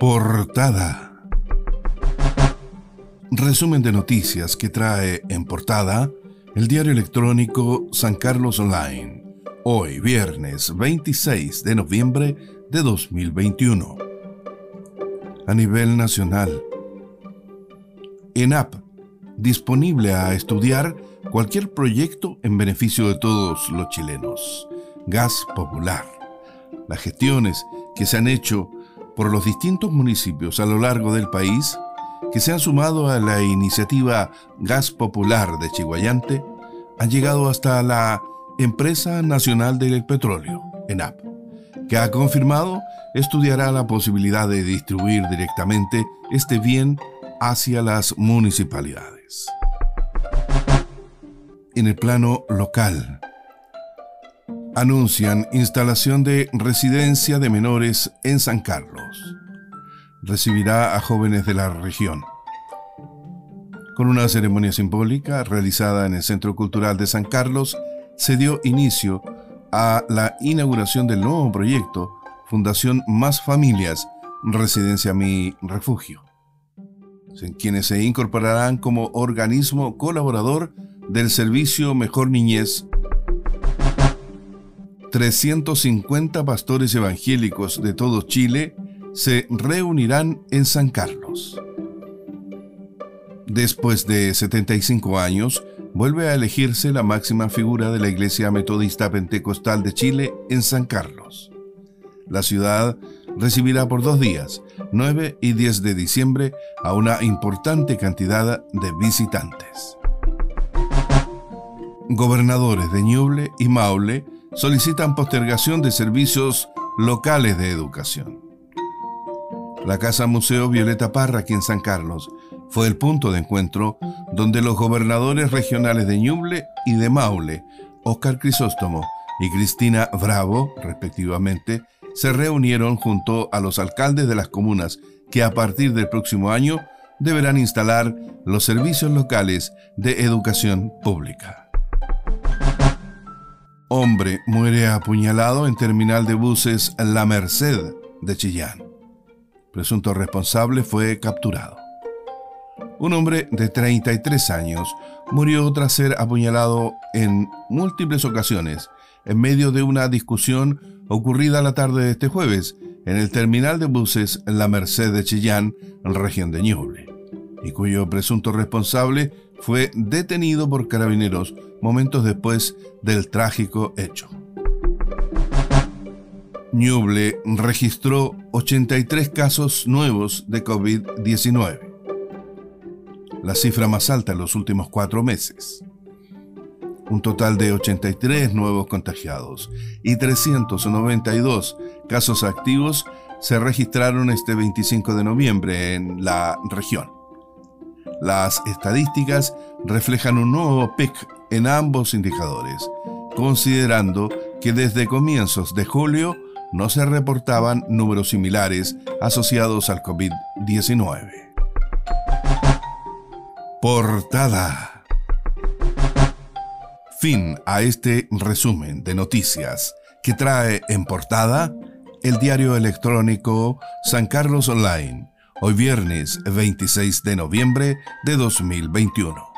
Portada. Resumen de noticias que trae en portada el diario electrónico San Carlos Online. Hoy, viernes 26 de noviembre de 2021. A nivel nacional. ENAP, disponible a estudiar cualquier proyecto en beneficio de todos los chilenos. Gas popular. Las gestiones que se han hecho por los distintos municipios a lo largo del país que se han sumado a la iniciativa Gas Popular de Chihuayante han llegado hasta la Empresa Nacional del Petróleo, ENAP, que ha confirmado estudiará la posibilidad de distribuir directamente este bien hacia las municipalidades. En el plano local, anuncian instalación de residencia de menores en San Carlos. Recibirá a jóvenes de la región. Con una ceremonia simbólica realizada en el Centro Cultural de San Carlos, se dio inicio a la inauguración del nuevo proyecto Fundación Más Familias, Residencia Mi Refugio, en quienes se incorporarán como organismo colaborador del servicio Mejor Niñez 350 pastores evangélicos de todo Chile se reunirán en San Carlos. Después de 75 años, vuelve a elegirse la máxima figura de la Iglesia Metodista Pentecostal de Chile en San Carlos. La ciudad recibirá por dos días, 9 y 10 de diciembre, a una importante cantidad de visitantes. Gobernadores de Ñuble y Maule solicitan postergación de servicios locales de educación. La Casa Museo Violeta Parra, aquí en San Carlos, fue el punto de encuentro donde los gobernadores regionales de Ñuble y de Maule, Óscar Crisóstomo y Cristina Bravo, respectivamente, se reunieron junto a los alcaldes de las comunas que a partir del próximo año deberán instalar los servicios locales de educación pública. Hombre muere apuñalado en terminal de buses La Merced de Chillán. Presunto responsable fue capturado. Un hombre de 33 años murió tras ser apuñalado en múltiples ocasiones en medio de una discusión ocurrida la tarde de este jueves en el terminal de buses La Merced de Chillán, en región de Ñuble, y cuyo presunto responsable fue detenido por carabineros momentos después del trágico hecho. Ñuble registró 83 casos nuevos de COVID-19, la cifra más alta en los últimos cuatro meses. Un total de 83 nuevos contagiados y 392 casos activos se registraron este 25 de noviembre en la región. Las estadísticas reflejan un nuevo pic en ambos indicadores, considerando que desde comienzos de julio no se reportaban números similares asociados al COVID-19. Portada. Fin a este resumen de noticias que trae en portada el diario electrónico San Carlos Online hoy viernes 26 de noviembre de 2021.